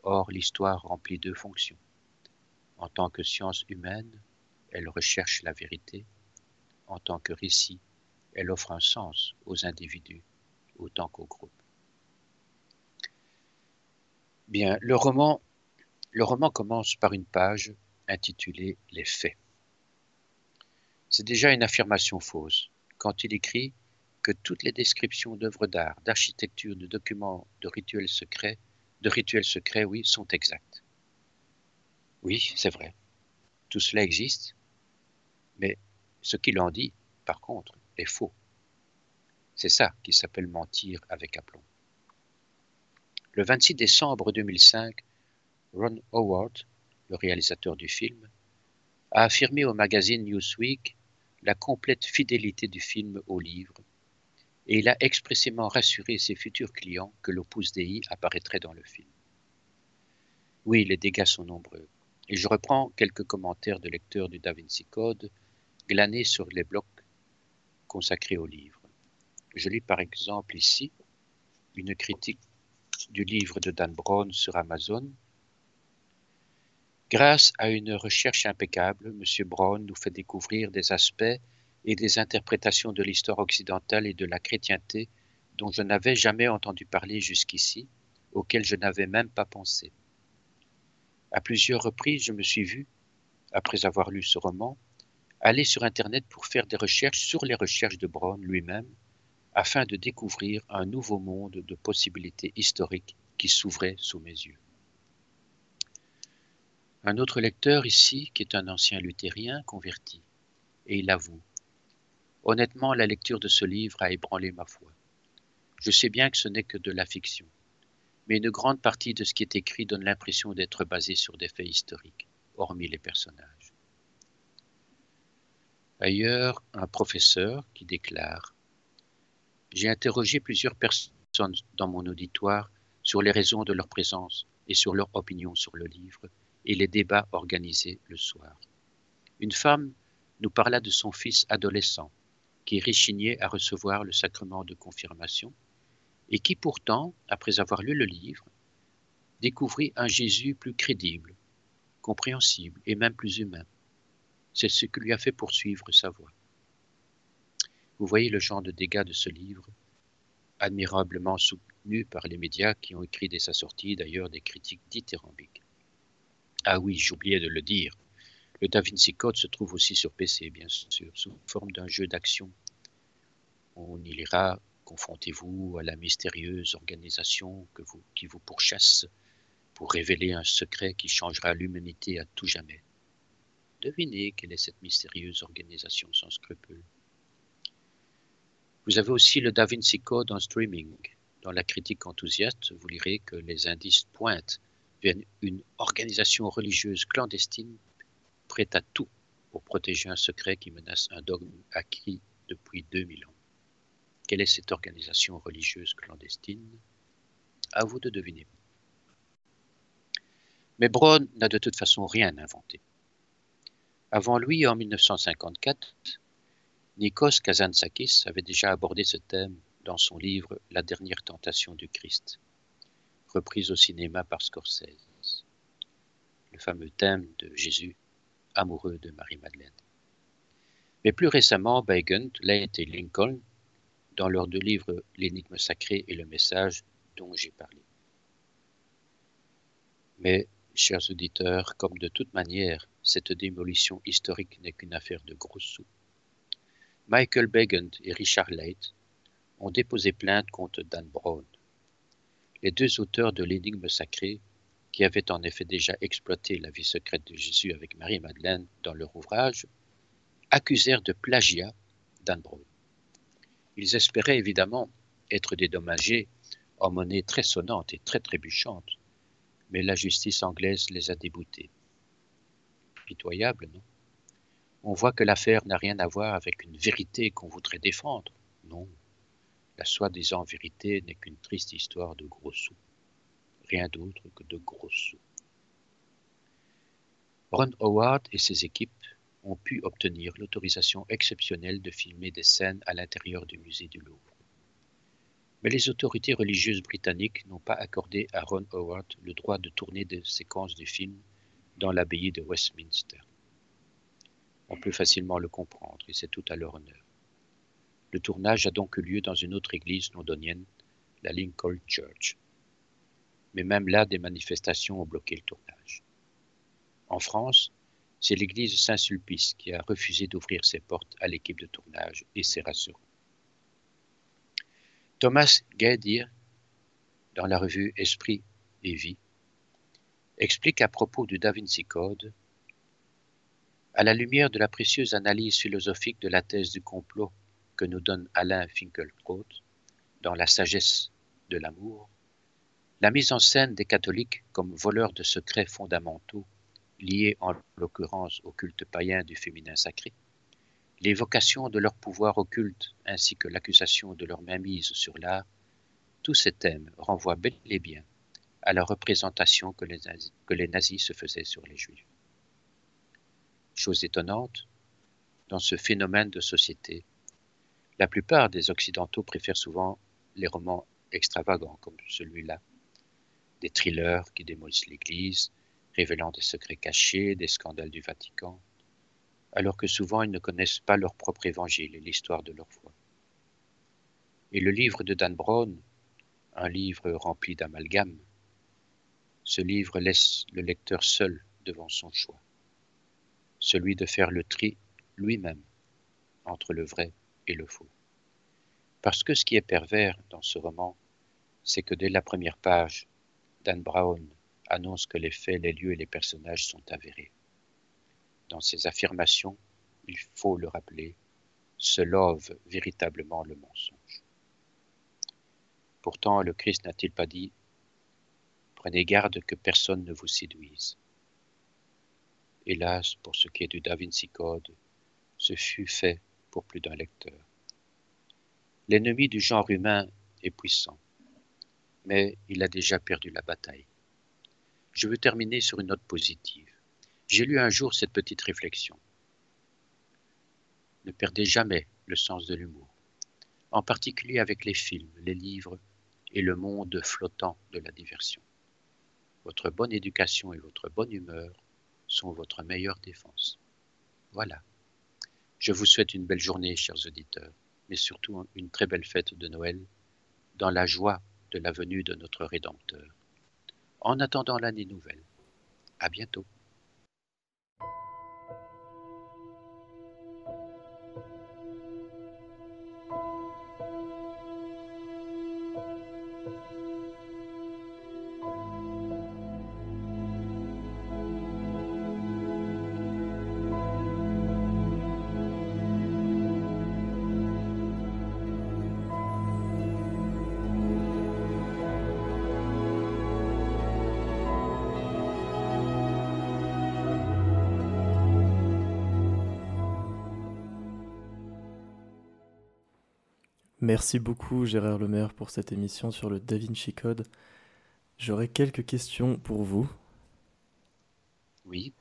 Or, l'histoire remplit deux fonctions. En tant que science humaine, elle recherche la vérité. En tant que récit, elle offre un sens aux individus autant qu'aux groupes. Bien, le roman, le roman commence par une page intitulé Les faits. C'est déjà une affirmation fausse quand il écrit que toutes les descriptions d'œuvres d'art, d'architecture, de documents, de rituels secrets, de rituels secrets, oui, sont exactes. Oui, c'est vrai. Tout cela existe, mais ce qu'il en dit, par contre, est faux. C'est ça qui s'appelle mentir avec aplomb. Le 26 décembre 2005, Ron Howard, le réalisateur du film, a affirmé au magazine Newsweek la complète fidélité du film au livre, et il a expressément rassuré ses futurs clients que l'Opus Dei apparaîtrait dans le film. Oui, les dégâts sont nombreux, et je reprends quelques commentaires de lecteurs du Da Vinci Code glanés sur les blocs consacrés au livre. Je lis par exemple ici une critique du livre de Dan Brown sur Amazon Grâce à une recherche impeccable, M. Brown nous fait découvrir des aspects et des interprétations de l'histoire occidentale et de la chrétienté dont je n'avais jamais entendu parler jusqu'ici, auxquels je n'avais même pas pensé. À plusieurs reprises, je me suis vu, après avoir lu ce roman, aller sur Internet pour faire des recherches sur les recherches de Brown lui-même, afin de découvrir un nouveau monde de possibilités historiques qui s'ouvrait sous mes yeux. Un autre lecteur ici, qui est un ancien luthérien converti, et il avoue Honnêtement, la lecture de ce livre a ébranlé ma foi. Je sais bien que ce n'est que de la fiction, mais une grande partie de ce qui est écrit donne l'impression d'être basé sur des faits historiques, hormis les personnages. Ailleurs, un professeur qui déclare J'ai interrogé plusieurs personnes dans mon auditoire sur les raisons de leur présence et sur leur opinion sur le livre, et les débats organisés le soir. Une femme nous parla de son fils adolescent qui réchignait à recevoir le sacrement de confirmation et qui pourtant, après avoir lu le livre, découvrit un Jésus plus crédible, compréhensible et même plus humain. C'est ce qui lui a fait poursuivre sa voie. Vous voyez le genre de dégâts de ce livre, admirablement soutenu par les médias qui ont écrit dès sa sortie d'ailleurs des critiques dithyrambiques. Ah oui, j'oubliais de le dire. Le DaVinci Code se trouve aussi sur PC, bien sûr, sous forme d'un jeu d'action. On y lira Confrontez-vous à la mystérieuse organisation qui vous pourchasse pour révéler un secret qui changera l'humanité à tout jamais. Devinez quelle est cette mystérieuse organisation sans scrupules. Vous avez aussi le DaVinci Code en streaming. Dans la critique enthousiaste, vous lirez que les indices pointent une organisation religieuse clandestine prête à tout pour protéger un secret qui menace un dogme acquis depuis 2000 ans. Quelle est cette organisation religieuse clandestine? À vous de deviner. Mais Brown n'a de toute façon rien inventé. Avant lui, en 1954, Nikos Kazantzakis avait déjà abordé ce thème dans son livre La dernière tentation du Christ reprise au cinéma par Scorsese. Le fameux thème de Jésus, amoureux de Marie-Madeleine. Mais plus récemment, Bacon, Lane et Lincoln, dans leurs deux livres L'énigme sacrée et le message dont j'ai parlé. Mais, chers auditeurs, comme de toute manière, cette démolition historique n'est qu'une affaire de gros sous. Michael Bacon et Richard Leight ont déposé plainte contre Dan Brown, les deux auteurs de l'énigme sacrée, qui avaient en effet déjà exploité la vie secrète de Jésus avec Marie-Madeleine dans leur ouvrage, accusèrent de plagiat Dan Brown. Ils espéraient évidemment être dédommagés en monnaie très sonnante et très trébuchante, mais la justice anglaise les a déboutés. Pitoyable, non? On voit que l'affaire n'a rien à voir avec une vérité qu'on voudrait défendre. Non, la soi-disant vérité n'est qu'une triste histoire de gros sous. Rien d'autre que de gros sous. Ron Howard et ses équipes ont pu obtenir l'autorisation exceptionnelle de filmer des scènes à l'intérieur du musée du Louvre. Mais les autorités religieuses britanniques n'ont pas accordé à Ron Howard le droit de tourner des séquences du film dans l'abbaye de Westminster. On peut facilement le comprendre et c'est tout à leur honneur. Le tournage a donc eu lieu dans une autre église londonienne, la Lincoln Church. Mais même là, des manifestations ont bloqué le tournage. En France, c'est l'église Saint-Sulpice qui a refusé d'ouvrir ses portes à l'équipe de tournage et c'est rassurant. Thomas Gaidir, dans la revue Esprit et Vie, explique à propos du Da Vinci Code à la lumière de la précieuse analyse philosophique de la thèse du complot que nous donne Alain Finkielkraut dans La sagesse de l'amour, la mise en scène des catholiques comme voleurs de secrets fondamentaux, liés en l'occurrence au culte païen du féminin sacré, l'évocation de leur pouvoir occulte ainsi que l'accusation de leur mainmise sur l'art, tous ces thèmes renvoient bel et bien à la représentation que les, nazis, se faisaient sur les juifs. Chose étonnante, dans ce phénomène de société, la plupart des Occidentaux préfèrent souvent les romans extravagants comme celui-là, des thrillers qui démolissent l'Église, révélant des secrets cachés, des scandales du Vatican, alors que souvent ils ne connaissent pas leur propre évangile et l'histoire de leur foi. Et le livre de Dan Brown, un livre rempli d'amalgames, ce livre laisse le lecteur seul devant son choix, celui de faire le tri lui-même entre le vrai et le faux. Parce que ce qui est pervers dans ce roman, c'est que dès la première page, Dan Brown annonce que les faits, les lieux et les personnages sont avérés. Dans ses affirmations, il faut le rappeler, se love véritablement le mensonge. Pourtant, le Christ n'a-t-il pas dit Prenez garde que personne ne vous séduise. Hélas, pour ce qui est du Da Vinci Code, ce fut fait pour plus d'un lecteur. L'ennemi du genre humain est puissant, mais il a déjà perdu la bataille. Je veux terminer sur une note positive. J'ai lu un jour cette petite réflexion. Ne perdez jamais le sens de l'humour, en particulier avec les films, les livres et le monde flottant de la diversion. Votre bonne éducation et votre bonne humeur sont votre meilleure défense. Voilà. Je vous souhaite une belle journée, chers auditeurs, mais surtout une très belle fête de Noël, dans la joie de la venue de notre Rédempteur. En attendant l'année nouvelle. À bientôt. Merci beaucoup Gérard Lemaire pour cette émission sur le Da Vinci Code. J'aurais quelques questions pour vous. Oui.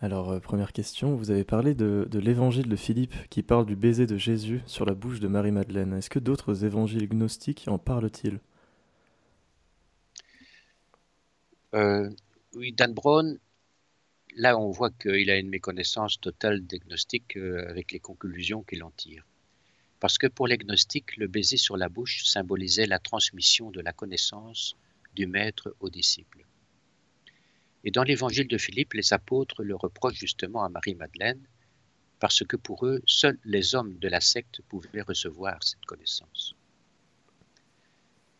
Alors, euh, première question, vous avez parlé de, l'évangile de Philippe qui parle du baiser de Jésus sur la bouche de Marie-Madeleine. Est-ce que d'autres évangiles gnostiques en parlent-ils? Euh, Oui, Dan Brown, là on voit qu'il a une méconnaissance totale des gnostiques euh, avec les conclusions qu'il en tire. Parce que pour les gnostiques, le baiser sur la bouche symbolisait la transmission de la connaissance du maître aux disciples. Et dans l'évangile de Philippe, les apôtres le reprochent justement à Marie-Madeleine, parce que pour eux, seuls les hommes de la secte pouvaient recevoir cette connaissance.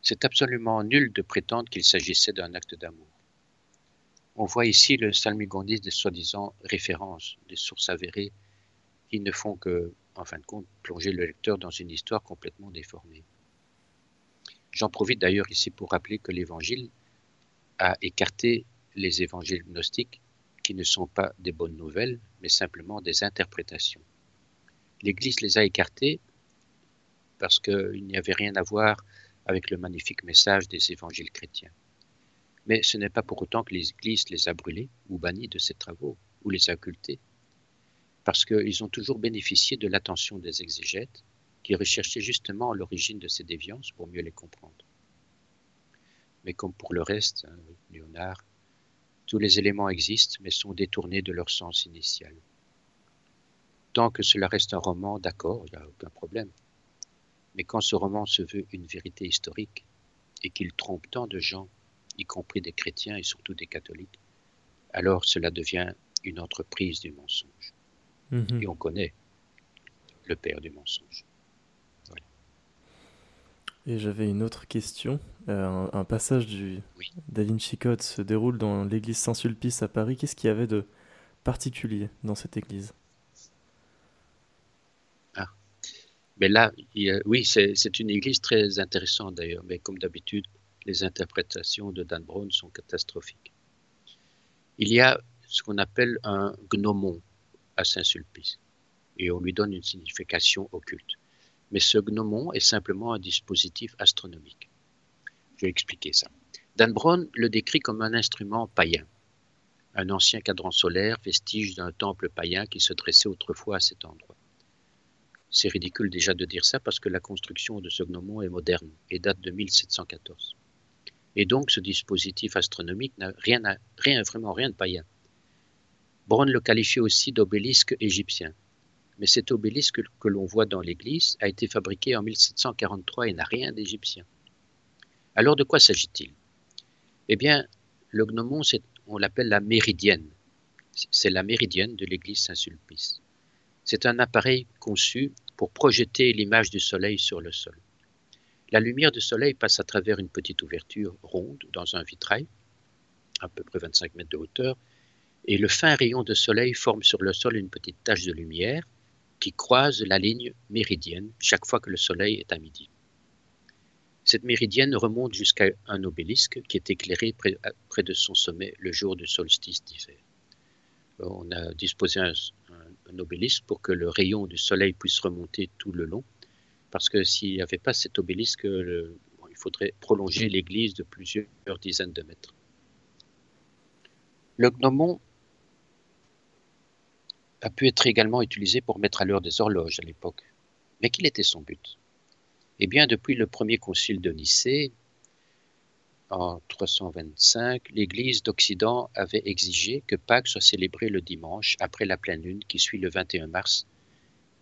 C'est absolument nul de prétendre qu'il s'agissait d'un acte d'amour. On voit ici le salmigondiste des soi-disant références, des sources avérées qui ne font que en fin de compte, plonger le lecteur dans une histoire complètement déformée. J'en profite d'ailleurs ici pour rappeler que l'Évangile a écarté les évangiles gnostiques qui ne sont pas des bonnes nouvelles, mais simplement des interprétations. L'Église les a écartés parce qu'il n'y avait rien à voir avec le magnifique message des évangiles chrétiens. Mais ce n'est pas pour autant que l'Église les a brûlés ou bannis de ses travaux ou les a occultés parce qu'ils ont toujours bénéficié de l'attention des exégètes qui recherchaient justement l'origine de ces déviances pour mieux les comprendre. Mais comme pour le reste, hein, Léonard, tous les éléments existent mais sont détournés de leur sens initial. Tant que cela reste un roman, d'accord, il n'y a aucun problème. Mais quand ce roman se veut une vérité historique et qu'il trompe tant de gens, y compris des chrétiens et surtout des catholiques, alors cela devient une entreprise du mensonge. Mhm. Et on connaît le père du mensonge. Et j'avais une autre question. Euh, un, passage du Da Vinci Code se déroule dans l'église Saint-Sulpice à Paris. Qu'est-ce qu'il y avait de particulier dans cette église? Ah. Mais là, oui, c'est une église très intéressante d'ailleurs, mais comme d'habitude, les interprétations de Dan Brown sont catastrophiques. Il y a ce qu'on appelle un gnomon à Saint-Sulpice, et on lui donne une signification occulte. Mais ce gnomon est simplement un dispositif astronomique. Je vais expliquer ça. Dan Brown le décrit comme un instrument païen, un ancien cadran solaire, vestige d'un temple païen qui se dressait autrefois à cet endroit. C'est ridicule déjà de dire ça parce que la construction de ce gnomon est moderne et date de 1714. Et donc ce dispositif astronomique n'a rien, rien, vraiment rien de païen. Brown le qualifie aussi d'obélisque égyptien. Mais cet obélisque que l'on voit dans l'église a été fabriqué en 1743 et n'a rien d'égyptien. Alors de quoi s'agit-il? Eh bien, le gnomon, on l'appelle la méridienne. C'est la méridienne de l'église Saint-Sulpice. C'est un appareil conçu pour projeter l'image du soleil sur le sol. La lumière du soleil passe à travers une petite ouverture ronde dans un vitrail, à peu près 25 mètres de hauteur, et le fin rayon de soleil forme sur le sol une petite tache de lumière qui croise la ligne méridienne chaque fois que le soleil est à midi. Cette méridienne remonte jusqu'à un obélisque qui est éclairé près, de son sommet le jour du solstice d'hiver. On a disposé un, obélisque pour que le rayon du soleil puisse remonter tout le long parce que s'il n'y avait pas cet obélisque, il faudrait prolonger l'église de plusieurs dizaines de mètres. Le gnomon a pu être également utilisé pour mettre à l'heure des horloges à l'époque. Mais quel était son but? Eh bien, depuis le premier concile de Nicée, en 325, l'Église d'Occident avait exigé que Pâques soit célébrée le dimanche après la pleine lune qui suit le 21 mars,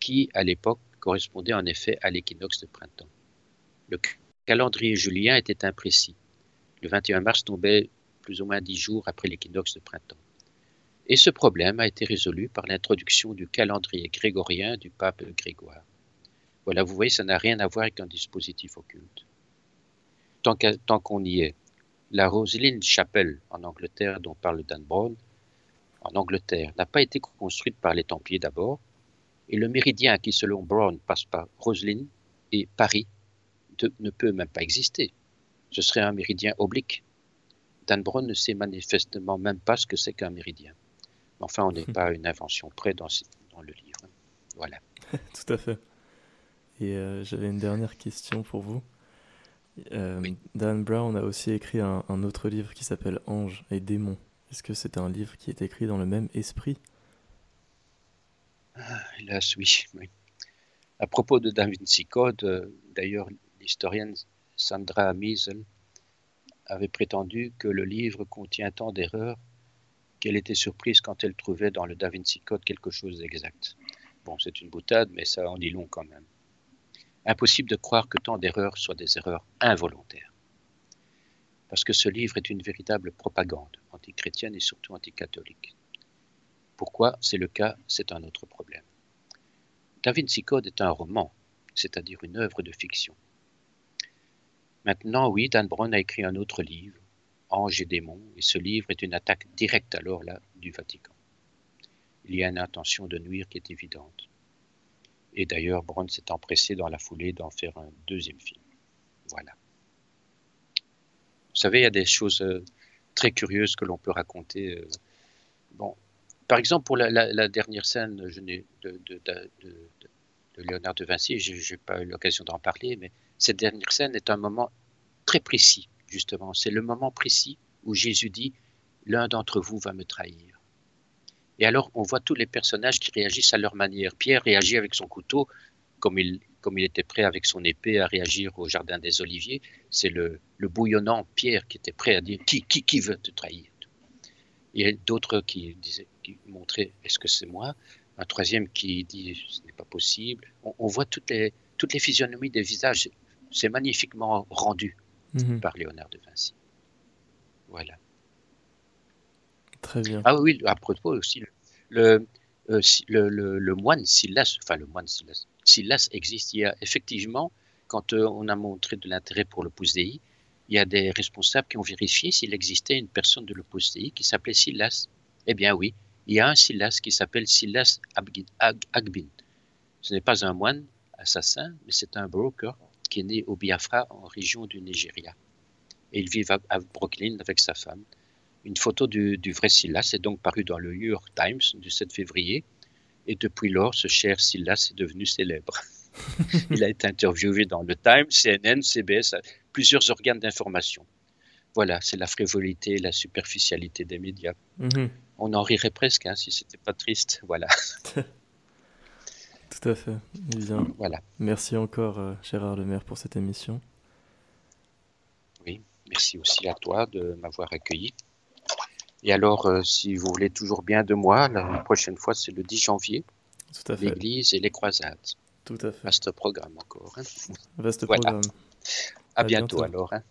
qui, à l'époque, correspondait en effet à l'équinoxe de printemps. Le calendrier julien était imprécis. Le 21 mars tombait plus ou moins dix jours après l'équinoxe de printemps. Et ce problème a été résolu par l'introduction du calendrier grégorien du pape Grégoire. Voilà, vous voyez, ça n'a rien à voir avec un dispositif occulte. Tant qu'on y est, la Roseline Chapelle en Angleterre, dont parle Dan Brown, en Angleterre, n'a pas été construite par les Templiers d'abord, et le méridien qui, selon Brown, passe par Roslyn et Paris ne peut même pas exister. Ce serait un méridien oblique. Dan Brown ne sait manifestement même pas ce que c'est qu'un méridien. Enfin, on n'est pas à une invention près dans, le livre. Voilà. Tout à fait. Et euh, j'avais une dernière question pour vous. Euh, Dan Brown a aussi écrit un, un autre livre qui s'appelle Ange et démons. Est-ce que c'est un livre qui est écrit dans le même esprit? Ah, hélas, oui, À propos de Da Vinci Code, euh, d'ailleurs, l'historienne Sandra Miesel avait prétendu que le livre contient tant d'erreurs qu'elle était surprise quand elle trouvait dans le Da Vinci Code quelque chose d'exact. Bon, c'est une boutade, mais ça en dit long quand même. Impossible de croire que tant d'erreurs soient des erreurs involontaires. Parce que ce livre est une véritable propagande antichrétienne et surtout anticatholique. Pourquoi c'est le cas, c'est un autre problème. Da Vinci Code est un roman, c'est-à-dire une œuvre de fiction. Maintenant, oui, Dan Brown a écrit un autre livre, Ange et démons, et ce livre est une attaque directe alors là du Vatican. Il y a une intention de nuire qui est évidente. Et d'ailleurs, Brown s'est empressé dans la foulée d'en faire un deuxième film. Voilà. Vous savez, il y a des choses euh, très curieuses que l'on peut raconter. Euh, bon, par exemple, pour la, dernière scène de, Léonard de Vinci, je n'ai pas eu l'occasion d'en parler, mais cette dernière scène est un moment très précis, justement. C'est le moment précis où Jésus dit L'un d'entre vous va me trahir. Et alors, on voit tous les personnages qui réagissent à leur manière. Pierre réagit avec son couteau, comme il, était prêt avec son épée à réagir au jardin des Oliviers. C'est le, bouillonnant Pierre qui était prêt à dire Qui, qui, qui veut te trahir? Il y a d'autres qui disaient montrer est-ce que c'est moi? Un troisième qui dit ce n'est pas possible. On, voit toutes les physionomies des visages. C'est magnifiquement rendu mhm. par Léonard de Vinci. Voilà. Très bien. Ah oui, à propos aussi, le, euh, le, le, moine Silas, enfin le moine Silas, Silas existe. Il y a effectivement, quand euh, on a montré de l'intérêt pour le Dei, il y a des responsables qui ont vérifié s'il existait une personne de l'Opus Dei qui s'appelait Silas. Eh bien oui, il y a un Silas qui s'appelle Silas Agbin. Ce n'est pas un moine assassin, mais c'est un broker qui est né au Biafra, en région du Nigeria. Et il vit à, Brooklyn avec sa femme. Une photo du, vrai Silas est donc parue dans le New York Times du 7 février. Et depuis lors, ce cher Silas est devenu célèbre. il a été interviewé dans le Times, CNN, CBS, plusieurs organes d'information. Voilà, c'est la frivolité, la superficialité des médias. Mhm. On en rirait presque hein, si c'était pas triste. Voilà. Tout à fait. Bien. Voilà. Merci encore, euh, Gérard Lemaire, pour cette émission. Oui, merci aussi à toi de m'avoir accueilli. Et alors, euh, si vous voulez toujours bien de moi, la prochaine fois, c'est le 10 janvier. Tout à fait. L'Église et les croisades. Tout à fait. Vaste programme encore. Hein. Vaste programme. À, bientôt, alors. Hein.